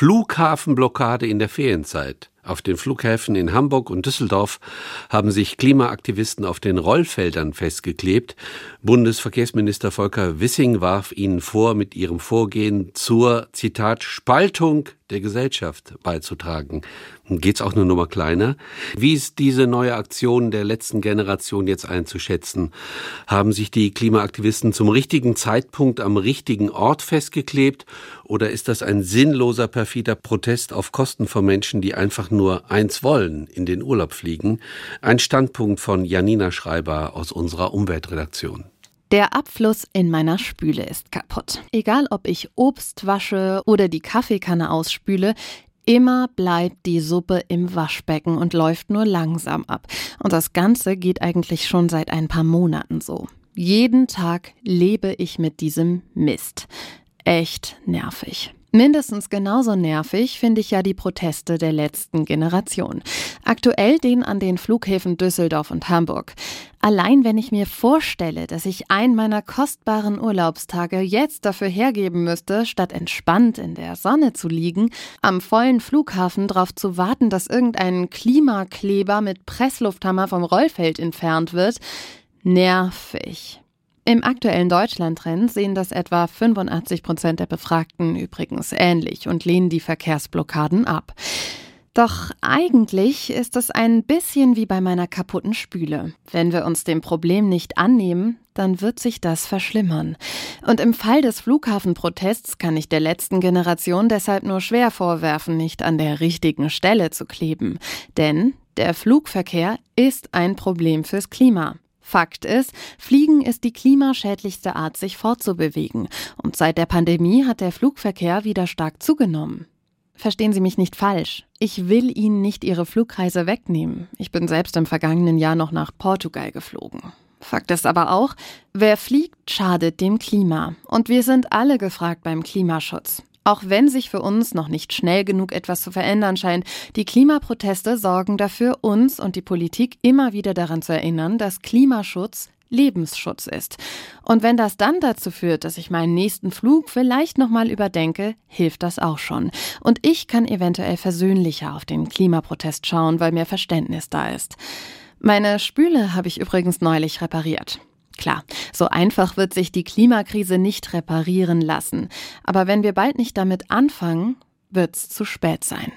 Flughafenblockade in der Ferienzeit. Auf den Flughäfen in Hamburg und Düsseldorf haben sich Klimaaktivisten auf den Rollfeldern festgeklebt. Bundesverkehrsminister Volker Wissing warf ihnen vor, mit ihrem Vorgehen zur, Zitat, Spaltung der Gesellschaft beizutragen. Geht's auch eine Nummer kleiner? Wie ist diese neue Aktion der letzten Generation jetzt einzuschätzen? Haben sich die Klimaaktivisten zum richtigen Zeitpunkt am richtigen Ort festgeklebt? Oder ist das ein sinnloser, perfider Protest auf Kosten von Menschen, die einfach nur eins wollen, in den Urlaub fliegen? Ein Standpunkt von Janina Schreiber aus unserer Umweltredaktion. Der Abfluss in meiner Spüle ist kaputt. Egal ob ich Obst wasche oder die Kaffeekanne ausspüle, immer bleibt die Suppe im Waschbecken und läuft nur langsam ab. Und das Ganze geht eigentlich schon seit ein paar Monaten so. Jeden Tag lebe ich mit diesem Mist. Echt nervig. Mindestens genauso nervig finde ich ja die Proteste der letzten Generation. Aktuell den an den Flughäfen Düsseldorf und Hamburg. Allein wenn ich mir vorstelle, dass ich einen meiner kostbaren Urlaubstage jetzt dafür hergeben müsste, statt entspannt in der Sonne zu liegen, am vollen Flughafen darauf zu warten, dass irgendein Klimakleber mit Presslufthammer vom Rollfeld entfernt wird, nervig. Im aktuellen Deutschland-Trend sehen das etwa 85 Prozent der Befragten übrigens ähnlich und lehnen die Verkehrsblockaden ab. Doch eigentlich ist es ein bisschen wie bei meiner kaputten Spüle. Wenn wir uns dem Problem nicht annehmen, dann wird sich das verschlimmern. Und im Fall des Flughafenprotests kann ich der letzten Generation deshalb nur schwer vorwerfen, nicht an der richtigen Stelle zu kleben. Denn der Flugverkehr ist ein Problem fürs Klima. Fakt ist, Fliegen ist die klimaschädlichste Art, sich fortzubewegen. Und seit der Pandemie hat der Flugverkehr wieder stark zugenommen. Verstehen Sie mich nicht falsch. Ich will Ihnen nicht Ihre Flugreise wegnehmen. Ich bin selbst im vergangenen Jahr noch nach Portugal geflogen. Fakt ist aber auch, wer fliegt, schadet dem Klima. Und wir sind alle gefragt beim Klimaschutz. Auch wenn sich für uns noch nicht schnell genug etwas zu verändern scheint, die Klimaproteste sorgen dafür, uns und die Politik immer wieder daran zu erinnern, dass Klimaschutz Lebensschutz ist. Und wenn das dann dazu führt, dass ich meinen nächsten Flug vielleicht nochmal überdenke, hilft das auch schon. Und ich kann eventuell versöhnlicher auf den Klimaprotest schauen, weil mehr Verständnis da ist. Meine Spüle habe ich übrigens neulich repariert. Klar, so einfach wird sich die Klimakrise nicht reparieren lassen. Aber wenn wir bald nicht damit anfangen, wird's zu spät sein.